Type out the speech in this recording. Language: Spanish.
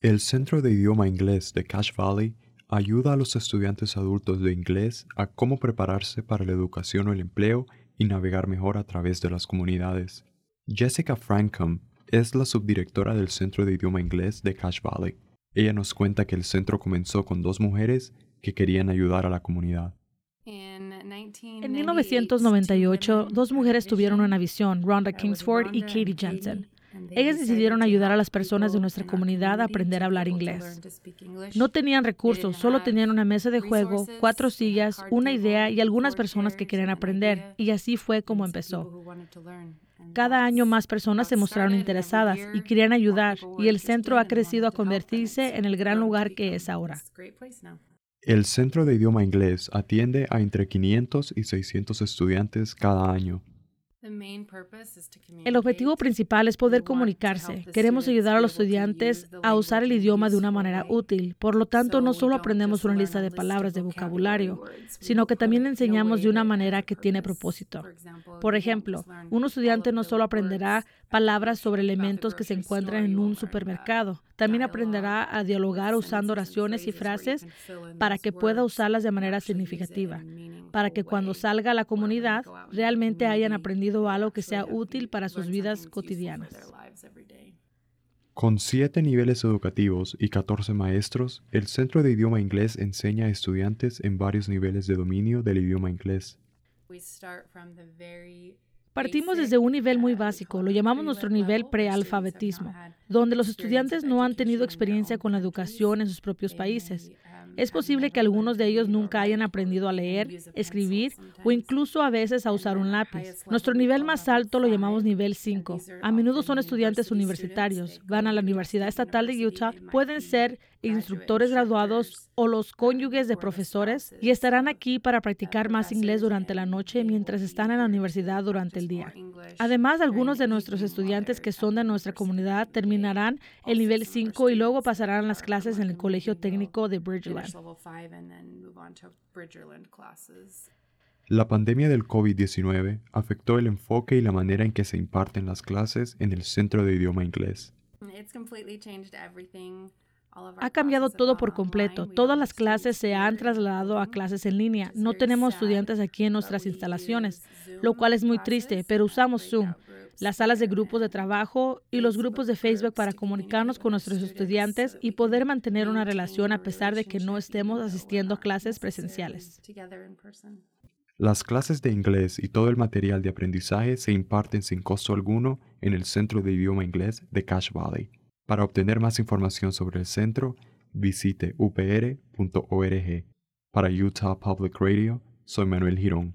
El Centro de Idioma Inglés de Cache Valley ayuda a los estudiantes adultos de inglés a cómo prepararse para la educación o el empleo y navegar mejor a través de las comunidades. Jessica Frankham es la subdirectora del Centro de Idioma Inglés de Cache Valley. Ella nos cuenta que el centro comenzó con dos mujeres que querían ayudar a la comunidad. En 1998, dos mujeres tuvieron una visión, Rhonda Kingsford y Katie Jensen. Ellas decidieron ayudar a las personas de nuestra comunidad a aprender a hablar inglés. No tenían recursos, solo tenían una mesa de juego, cuatro sillas, una idea y algunas personas que querían aprender. Y así fue como empezó. Cada año más personas se mostraron interesadas y querían ayudar, y el centro ha crecido a convertirse en el gran lugar que es ahora. El Centro de Idioma Inglés atiende a entre 500 y 600 estudiantes cada año. El objetivo principal es poder comunicarse. Queremos ayudar a los estudiantes a usar el idioma de una manera útil. Por lo tanto, no solo aprendemos una lista de palabras de vocabulario, sino que también enseñamos de una manera que tiene propósito. Por ejemplo, un estudiante no solo aprenderá palabras sobre elementos que se encuentran en un supermercado, también aprenderá a dialogar usando oraciones y frases para que pueda usarlas de manera significativa, para que cuando salga a la comunidad realmente hayan aprendido algo que sea útil para sus vidas cotidianas. Con siete niveles educativos y 14 maestros, el Centro de Idioma Inglés enseña a estudiantes en varios niveles de dominio del idioma inglés. Partimos desde un nivel muy básico, lo llamamos nuestro nivel prealfabetismo, donde los estudiantes no han tenido experiencia con la educación en sus propios países. Es posible que algunos de ellos nunca hayan aprendido a leer, escribir o incluso a veces a usar un lápiz. Nuestro nivel más alto lo llamamos nivel 5. A menudo son estudiantes universitarios, van a la Universidad Estatal de Utah, pueden ser instructores graduados o los cónyuges de profesores y estarán aquí para practicar más inglés durante la noche mientras están en la universidad durante el día. Además, algunos de nuestros estudiantes que son de nuestra comunidad terminarán el nivel 5 y luego pasarán las clases en el Colegio Técnico de Bridgeland. La pandemia del COVID-19 afectó el enfoque y la manera en que se imparten las clases en el Centro de Idioma Inglés. Ha cambiado todo por completo. Todas las clases se han trasladado a clases en línea. No tenemos estudiantes aquí en nuestras instalaciones, lo cual es muy triste, pero usamos Zoom, las salas de grupos de trabajo y los grupos de Facebook para comunicarnos con nuestros estudiantes y poder mantener una relación a pesar de que no estemos asistiendo a clases presenciales. Las clases de inglés y todo el material de aprendizaje se imparten sin costo alguno en el Centro de Idioma Inglés de Cache Valley. Para obtener más información sobre el centro, visite upr.org. Para Utah Public Radio, soy Manuel Girón.